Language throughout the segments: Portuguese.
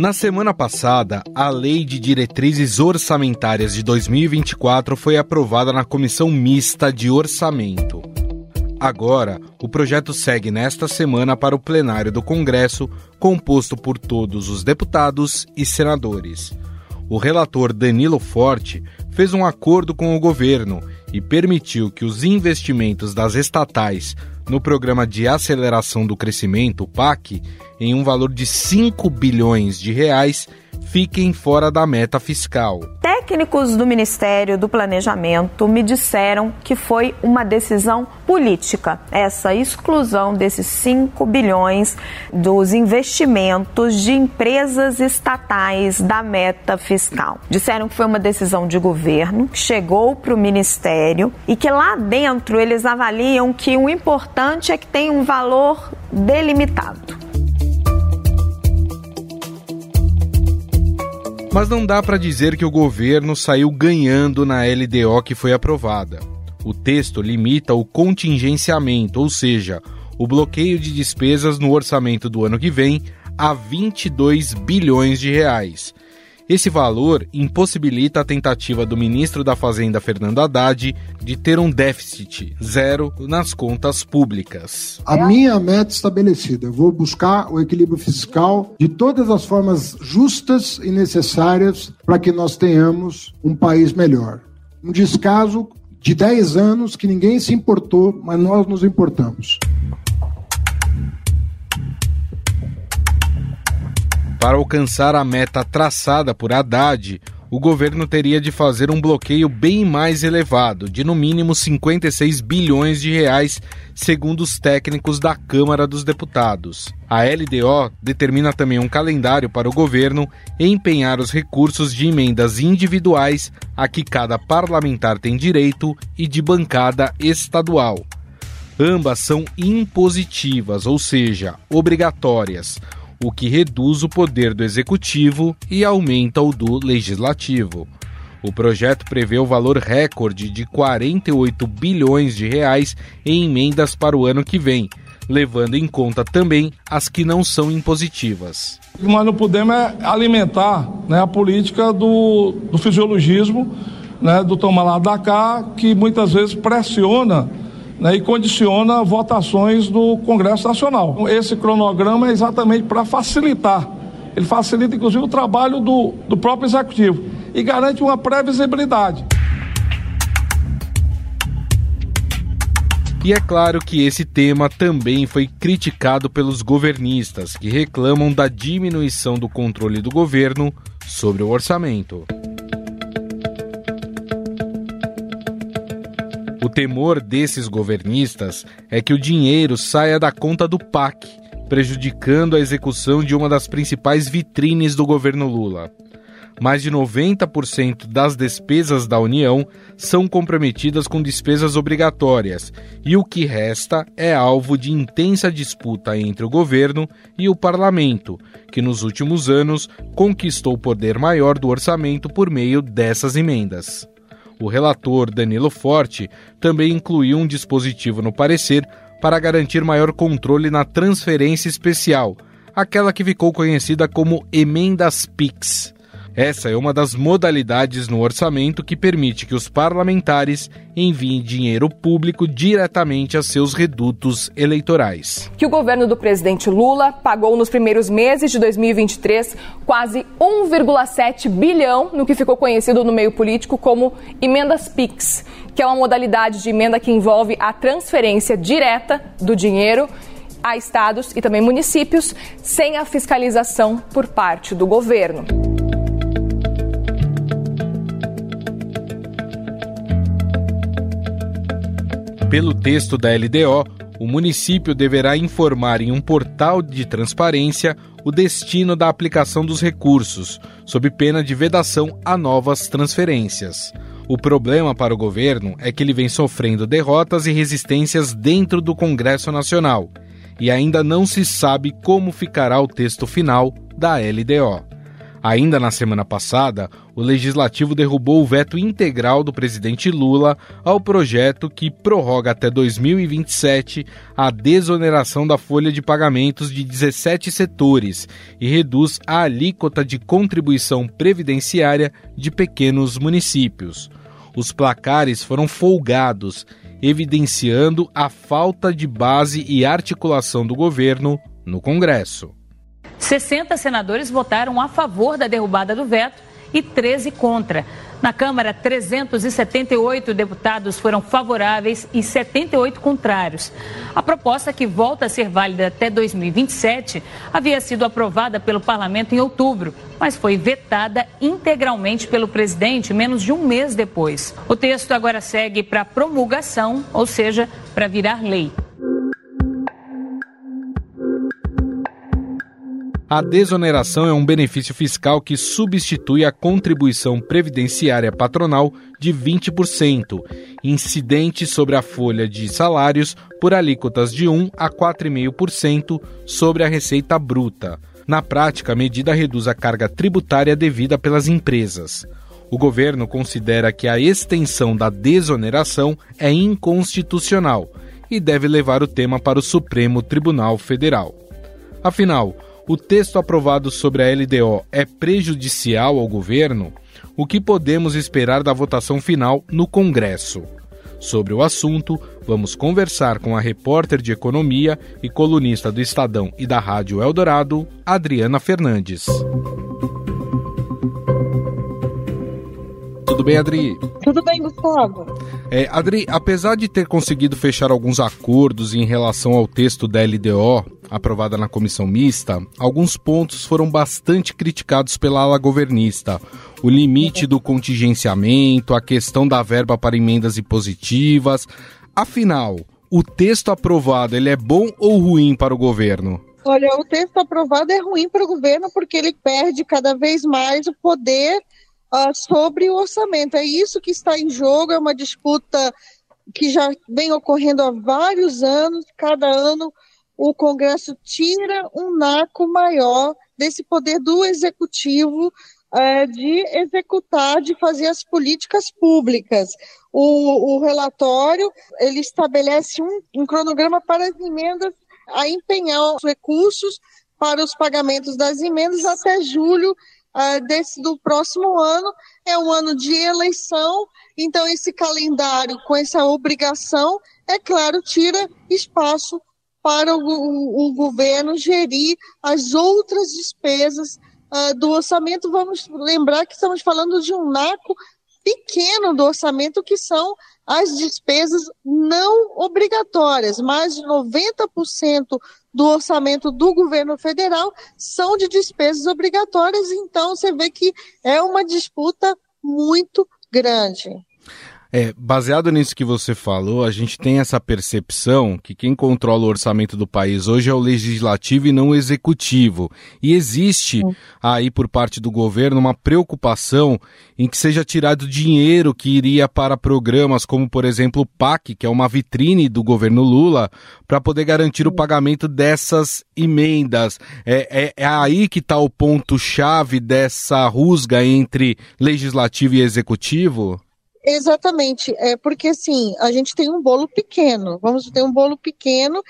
Na semana passada, a Lei de Diretrizes Orçamentárias de 2024 foi aprovada na Comissão Mista de Orçamento. Agora, o projeto segue nesta semana para o plenário do Congresso, composto por todos os deputados e senadores. O relator Danilo Forte fez um acordo com o governo e permitiu que os investimentos das estatais no Programa de Aceleração do Crescimento, PAC, em um valor de 5 bilhões de reais, fiquem fora da meta fiscal. Técnicos do Ministério do Planejamento me disseram que foi uma decisão política, essa exclusão desses 5 bilhões dos investimentos de empresas estatais da meta fiscal. Disseram que foi uma decisão de governo, chegou para o Ministério e que lá dentro eles avaliam que o importante é que tem um valor delimitado. Mas não dá para dizer que o governo saiu ganhando na LDO que foi aprovada. O texto limita o contingenciamento, ou seja, o bloqueio de despesas no orçamento do ano que vem, a 22 bilhões de reais, esse valor impossibilita a tentativa do ministro da Fazenda, Fernando Haddad, de ter um déficit zero nas contas públicas. A minha meta estabelecida, vou buscar o equilíbrio fiscal de todas as formas justas e necessárias para que nós tenhamos um país melhor. Um descaso de 10 anos que ninguém se importou, mas nós nos importamos. Para alcançar a meta traçada por Haddad, o governo teria de fazer um bloqueio bem mais elevado, de no mínimo 56 bilhões de reais, segundo os técnicos da Câmara dos Deputados. A LDO determina também um calendário para o governo empenhar os recursos de emendas individuais a que cada parlamentar tem direito e de bancada estadual. Ambas são impositivas, ou seja, obrigatórias o que reduz o poder do executivo e aumenta o do legislativo. O projeto prevê o valor recorde de 48 bilhões de reais em emendas para o ano que vem, levando em conta também as que não são impositivas. Nós não podemos é alimentar né, a política do, do fisiologismo, né, do tomar lá da cá, que muitas vezes pressiona né, e condiciona votações do Congresso Nacional. Esse cronograma é exatamente para facilitar. Ele facilita, inclusive, o trabalho do, do próprio Executivo e garante uma previsibilidade. E é claro que esse tema também foi criticado pelos governistas, que reclamam da diminuição do controle do governo sobre o orçamento. Temor desses governistas é que o dinheiro saia da conta do PAC, prejudicando a execução de uma das principais vitrines do governo Lula. Mais de 90% das despesas da União são comprometidas com despesas obrigatórias, e o que resta é alvo de intensa disputa entre o governo e o parlamento, que nos últimos anos conquistou o poder maior do orçamento por meio dessas emendas. O relator Danilo Forte também incluiu um dispositivo no parecer para garantir maior controle na transferência especial, aquela que ficou conhecida como emendas PIX. Essa é uma das modalidades no orçamento que permite que os parlamentares enviem dinheiro público diretamente a seus redutos eleitorais. Que o governo do presidente Lula pagou nos primeiros meses de 2023 quase 1,7 bilhão no que ficou conhecido no meio político como emendas PIX, que é uma modalidade de emenda que envolve a transferência direta do dinheiro a estados e também municípios sem a fiscalização por parte do governo. Pelo texto da LDO, o município deverá informar em um portal de transparência o destino da aplicação dos recursos, sob pena de vedação a novas transferências. O problema para o governo é que ele vem sofrendo derrotas e resistências dentro do Congresso Nacional, e ainda não se sabe como ficará o texto final da LDO. Ainda na semana passada, o legislativo derrubou o veto integral do presidente Lula ao projeto que prorroga até 2027 a desoneração da folha de pagamentos de 17 setores e reduz a alíquota de contribuição previdenciária de pequenos municípios. Os placares foram folgados, evidenciando a falta de base e articulação do governo no Congresso. 60 senadores votaram a favor da derrubada do veto e 13 contra. Na Câmara, 378 deputados foram favoráveis e 78 contrários. A proposta, que volta a ser válida até 2027, havia sido aprovada pelo parlamento em outubro, mas foi vetada integralmente pelo presidente menos de um mês depois. O texto agora segue para promulgação, ou seja, para virar lei. A desoneração é um benefício fiscal que substitui a contribuição previdenciária patronal de 20%, incidente sobre a folha de salários por alíquotas de 1 a 4,5% sobre a receita bruta. Na prática, a medida reduz a carga tributária devida pelas empresas. O governo considera que a extensão da desoneração é inconstitucional e deve levar o tema para o Supremo Tribunal Federal. Afinal, o texto aprovado sobre a LDO é prejudicial ao governo? O que podemos esperar da votação final no Congresso? Sobre o assunto, vamos conversar com a repórter de economia e colunista do Estadão e da Rádio Eldorado, Adriana Fernandes. Tudo bem, Adri? Tudo bem, Gustavo. É, Adri, apesar de ter conseguido fechar alguns acordos em relação ao texto da LDO, aprovada na comissão mista, alguns pontos foram bastante criticados pela ala governista. O limite do contingenciamento, a questão da verba para emendas impositivas. Afinal, o texto aprovado ele é bom ou ruim para o governo? Olha, o texto aprovado é ruim para o governo porque ele perde cada vez mais o poder uh, sobre o orçamento. É isso que está em jogo, é uma disputa que já vem ocorrendo há vários anos, cada ano o Congresso tira um naco maior desse poder do executivo uh, de executar, de fazer as políticas públicas. O, o relatório ele estabelece um, um cronograma para as emendas a empenhar os recursos para os pagamentos das emendas até julho uh, desse, do próximo ano. É um ano de eleição, então esse calendário com essa obrigação, é claro, tira espaço para o, o, governo gerir as outras despesas uh, do orçamento. Vamos lembrar que estamos falando de um naco pequeno do orçamento, que são as despesas não obrigatórias. Mais de 90% do orçamento do governo federal são de despesas obrigatórias, então você vê que é uma disputa muito grande. É, baseado nisso que você falou, a gente tem essa percepção que quem controla o orçamento do país hoje é o legislativo e não o executivo. E existe aí por parte do governo uma preocupação em que seja tirado dinheiro que iria para programas como, por exemplo, o PAC, que é uma vitrine do governo Lula, para poder garantir o pagamento dessas emendas. É, é, é aí que está o ponto-chave dessa rusga entre legislativo e executivo? Exatamente, é porque assim, a gente tem um bolo pequeno, vamos ter um bolo pequeno,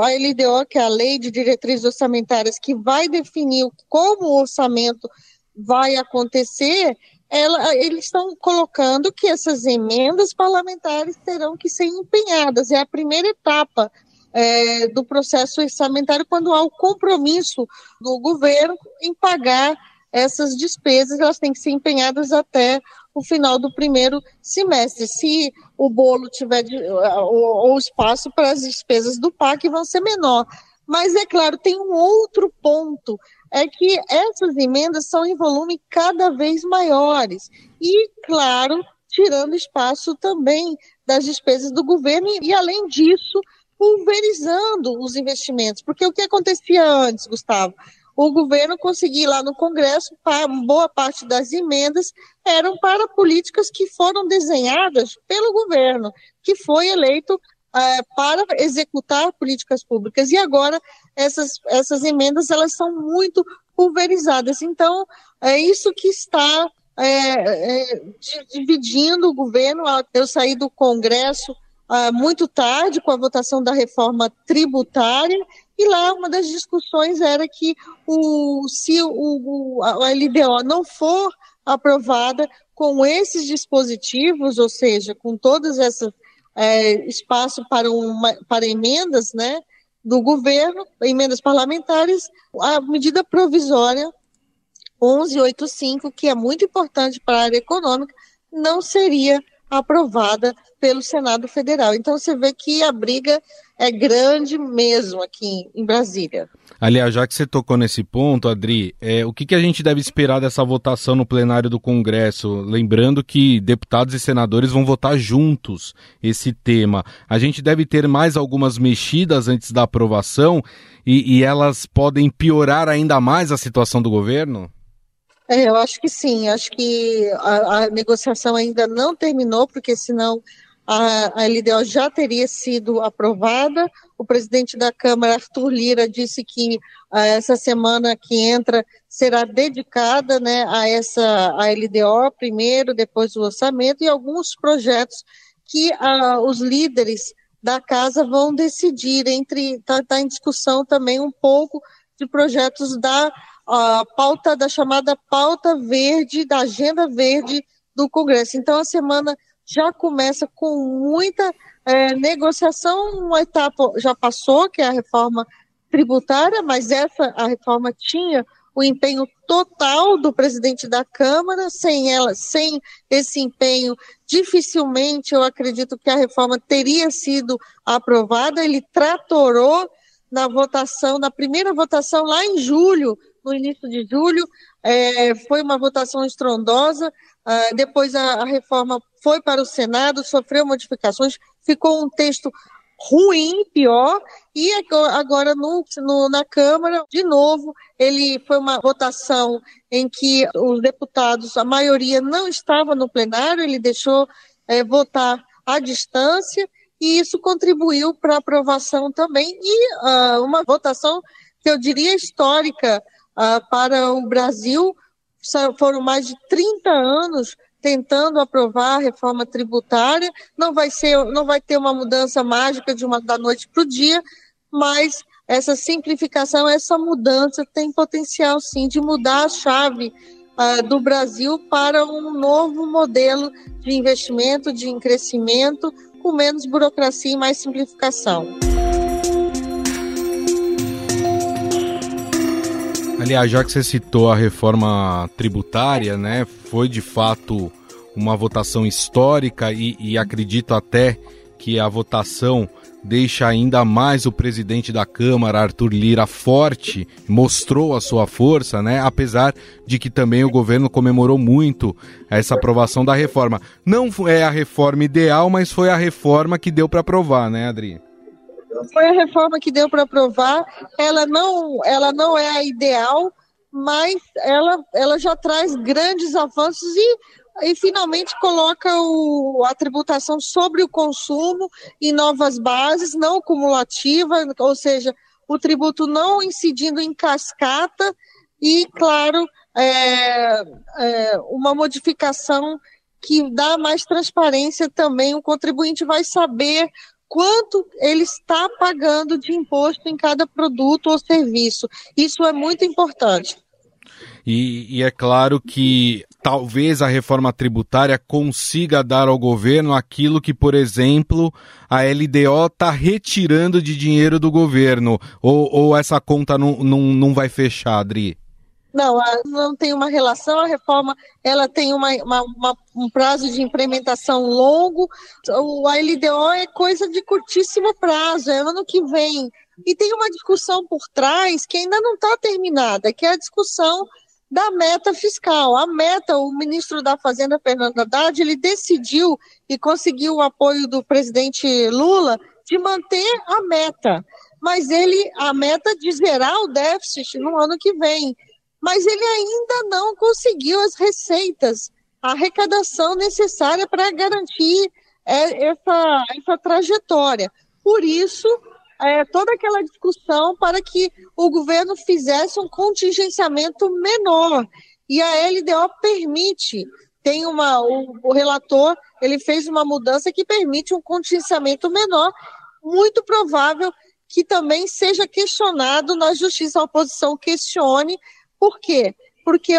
a LDO, que é a Lei de Diretrizes Orçamentárias, que vai definir como o orçamento vai acontecer, ela, eles estão colocando que essas emendas parlamentares terão que ser empenhadas, é a primeira etapa é, do processo orçamentário, quando há o compromisso do governo em pagar essas despesas, elas têm que ser empenhadas até o final do primeiro semestre. Se o bolo tiver o, o espaço para as despesas do PAC vão ser menor. Mas é claro, tem um outro ponto, é que essas emendas são em volume cada vez maiores. E, claro, tirando espaço também das despesas do governo e, além disso, pulverizando os investimentos. Porque o que acontecia antes, Gustavo? O governo conseguir lá no Congresso, boa parte das emendas eram para políticas que foram desenhadas pelo governo, que foi eleito é, para executar políticas públicas. E agora essas, essas emendas elas são muito pulverizadas. Então, é isso que está é, é, dividindo o governo. Eu saí do Congresso ah, muito tarde com a votação da reforma tributária e lá uma das discussões era que o, se o, a LDO não for aprovada com esses dispositivos, ou seja, com todos esses é, espaço para, uma, para emendas, né, do governo, emendas parlamentares, a medida provisória 1185, que é muito importante para a área econômica, não seria aprovada pelo Senado Federal. Então você vê que a briga é grande mesmo aqui em Brasília. Aliás, já que você tocou nesse ponto, Adri, é, o que, que a gente deve esperar dessa votação no plenário do Congresso? Lembrando que deputados e senadores vão votar juntos esse tema. A gente deve ter mais algumas mexidas antes da aprovação e, e elas podem piorar ainda mais a situação do governo? É, eu acho que sim. Acho que a, a negociação ainda não terminou, porque senão a, a LDO já teria sido aprovada. O presidente da Câmara, Arthur Lira, disse que uh, essa semana que entra será dedicada né, a essa a LDO primeiro, depois o orçamento e alguns projetos que uh, os líderes da casa vão decidir entre está tá em discussão também um pouco de projetos da a pauta da chamada pauta verde, da agenda verde do Congresso. Então, a semana já começa com muita é, negociação. Uma etapa já passou, que é a reforma tributária, mas essa a reforma tinha o empenho total do presidente da Câmara. Sem ela, sem esse empenho, dificilmente eu acredito que a reforma teria sido aprovada. Ele tratorou na votação, na primeira votação lá em julho, no início de julho, é, foi uma votação estrondosa, uh, depois a, a, reforma foi para o Senado, sofreu modificações, ficou um texto ruim, pior, e agora no, no, na Câmara, de novo, ele foi uma votação em que os deputados, a maioria não estava no plenário, ele deixou é, votar à distância, e isso contribuiu para a aprovação também, e uh, uma votação que eu diria histórica uh, para o Brasil. Foram mais de 30 anos tentando aprovar a reforma tributária. Não vai ser, não vai ter uma mudança mágica de uma da noite para o dia, mas essa simplificação, essa mudança tem potencial sim de mudar a chave uh, do Brasil para um novo modelo de investimento, de crescimento, com menos burocracia e mais simplificação. Aliás, já que você citou a reforma tributária, né, foi de fato uma votação histórica e, e acredito até que a votação deixa ainda mais o presidente da Câmara, Arthur Lira, forte, mostrou a sua força, né? Apesar de que também o governo comemorou muito essa aprovação da reforma. Não é a reforma ideal, mas foi a reforma que deu para aprovar, né, Adri? Foi a reforma que deu para aprovar. Ela não, ela não é a ideal, mas ela, ela já traz grandes avanços e, e finalmente coloca o, a tributação sobre o consumo em novas bases, não cumulativa, ou seja, o tributo não incidindo em cascata e, claro, é, é, uma modificação que dá mais transparência também. O contribuinte vai saber quanto ele está pagando de imposto em cada produto ou serviço. Isso é muito importante. E, e, é claro que talvez a reforma tributária consiga dar ao governo aquilo que, por exemplo, a LDO está retirando de dinheiro do governo. Ou, ou essa conta não, não, não vai fechar, Adri? Não, não tem uma relação. A reforma ela tem uma, uma, uma, um prazo de implementação longo. O LDO é coisa de curtíssimo prazo, é ano que vem. E tem uma discussão por trás que ainda não está terminada, que é a discussão da meta fiscal. A meta, o ministro da Fazenda, Fernando Haddad, ele decidiu e conseguiu o apoio do presidente Lula de manter a meta. Mas ele, a meta de zerar o déficit no ano que vem mas ele ainda não conseguiu as receitas, a arrecadação necessária para garantir é, essa, essa trajetória. Por isso, é, toda aquela discussão para que o governo fizesse um contingenciamento menor. E a LDO permite, tem uma, o, o relator, ele fez uma mudança que permite um contingenciamento menor, muito provável que também seja questionado na justiça, a oposição questione, por quê? Porque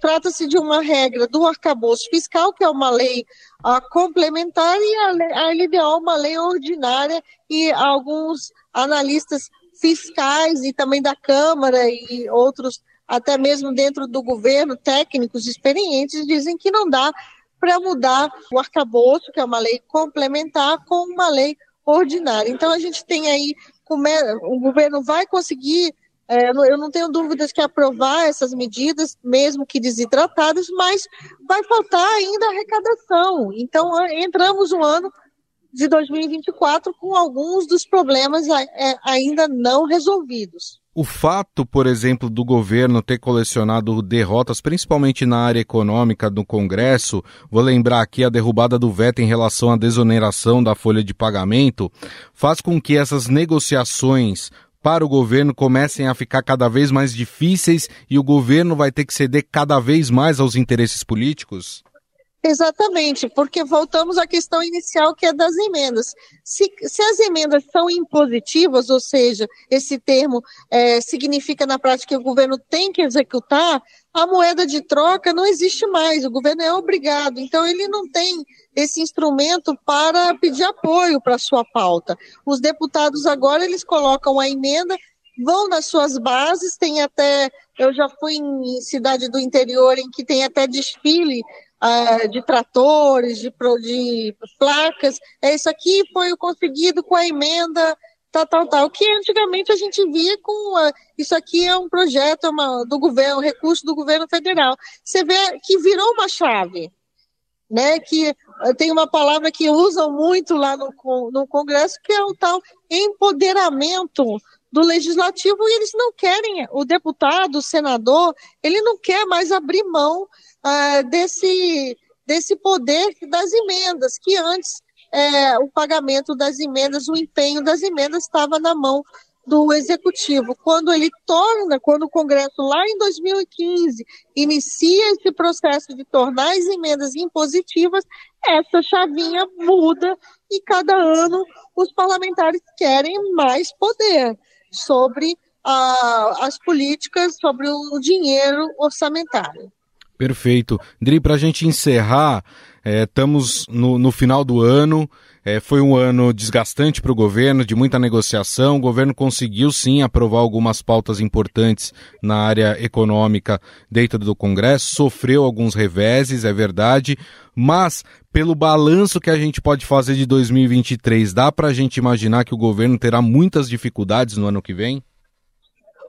trata-se de uma regra do arcabouço fiscal, que é uma lei a complementar e a, a LDO, uma lei ordinária, e alguns analistas fiscais e também da Câmara e outros, até mesmo dentro do governo, técnicos experientes, dizem que não dá para mudar o arcabouço, que é uma lei complementar, com uma lei ordinária. Então a gente tem aí, o governo vai conseguir é, eu não tenho dúvidas que aprovar essas medidas, mesmo que desidratadas, mas vai faltar ainda arrecadação. Então, entramos no ano de 2024 com alguns dos problemas é, ainda não resolvidos. O fato, por exemplo, do governo ter colecionado derrotas, principalmente na área econômica do Congresso, vou lembrar aqui a derrubada do veto em relação à desoneração da folha de pagamento, faz com que essas negociações para o governo comecem a ficar cada vez mais difíceis e o governo vai ter que ceder cada vez mais aos interesses políticos? Exatamente, porque voltamos à questão inicial que é das emendas. Se, se as emendas são impositivas, ou seja, esse termo é, significa na prática que o governo tem que executar, a moeda de troca não existe mais, o governo é obrigado, então ele não tem esse instrumento para pedir apoio para a sua pauta. Os deputados agora eles colocam a emenda, vão nas suas bases, tem até, eu já fui em cidade do interior em que tem até desfile uh, de tratores, de, de placas, é isso aqui foi conseguido com a emenda tal, tal, tal, que antigamente a gente via com uh, isso aqui é um projeto é uma, do governo, um recurso do governo federal. Você vê que virou uma chave, né? Que uh, tem uma palavra que usam muito lá no, no Congresso, que é o tal empoderamento do legislativo e eles não querem, o deputado, o senador, ele não quer mais abrir mão uh, desse, desse poder das emendas, que antes é, o pagamento das emendas, o empenho das emendas estava na mão do executivo. Quando ele torna, quando o Congresso lá em 2015 inicia esse processo de tornar as emendas impositivas, essa chavinha muda e cada ano os parlamentares querem mais poder sobre as políticas, sobre o dinheiro orçamentário. Perfeito. Dri, para a gente encerrar, é, estamos no, no, final do ano. É, foi um ano desgastante para o governo, de muita negociação. O governo conseguiu sim aprovar algumas pautas importantes na área econômica dentro do Congresso, sofreu alguns reveses, é verdade, mas pelo balanço que a gente pode fazer de 2023, dá para a gente imaginar que o governo terá muitas dificuldades no ano que vem?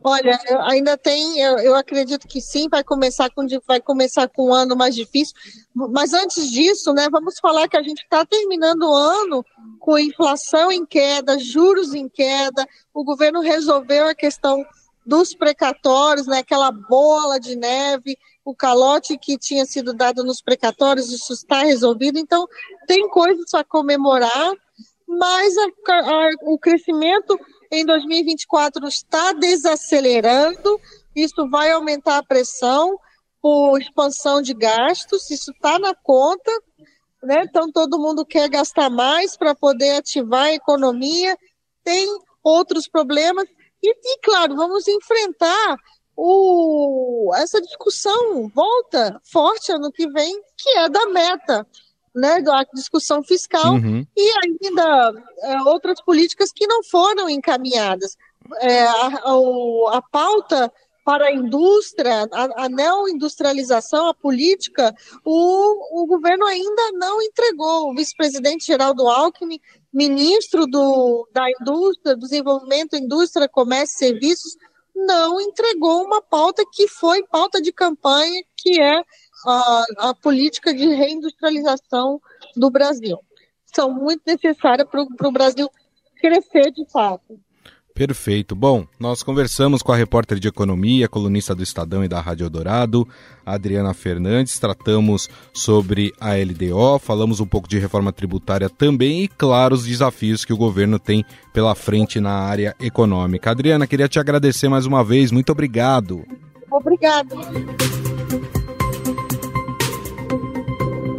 Olha, ainda tem, eu, eu, acredito que sim, vai começar com vai começar com um ano mais difícil. Mas antes disso, né, vamos falar que a gente está terminando o ano com inflação em queda, juros em queda. O governo resolveu a questão dos precatórios, né, aquela bola de neve, o calote que tinha sido dado nos precatórios, isso está resolvido. Então, tem coisas a comemorar, mas a, a, o crescimento em 2024 está desacelerando, isso vai aumentar a pressão por expansão de gastos, isso está na conta, né? Então todo mundo quer gastar mais para poder ativar a economia, tem outros problemas, e, e claro, vamos enfrentar o, essa discussão volta forte ano que vem, que é da meta né, da discussão fiscal uhum. e ainda é, outras políticas que não foram encaminhadas. É, a, a, a, pauta para a indústria, a, a neoindustrialização, a política, o, o governo ainda não entregou. O vice-presidente Geraldo Alckmin, ministro do, da Indústria, Desenvolvimento, Indústria, Comércio e Serviços, não entregou uma pauta que foi pauta de campanha, que é a, a política de reindustrialização do Brasil. São muito necessárias para o Brasil crescer de fato. Perfeito. Bom, nós conversamos com a repórter de economia, colunista do Estadão e da Rádio Eldorado, Adriana Fernandes, tratamos sobre a LDO, falamos um pouco de reforma tributária também e, claro, os desafios que o governo tem pela frente na área econômica. Adriana, queria te agradecer mais uma vez. Muito obrigado. Obrigado.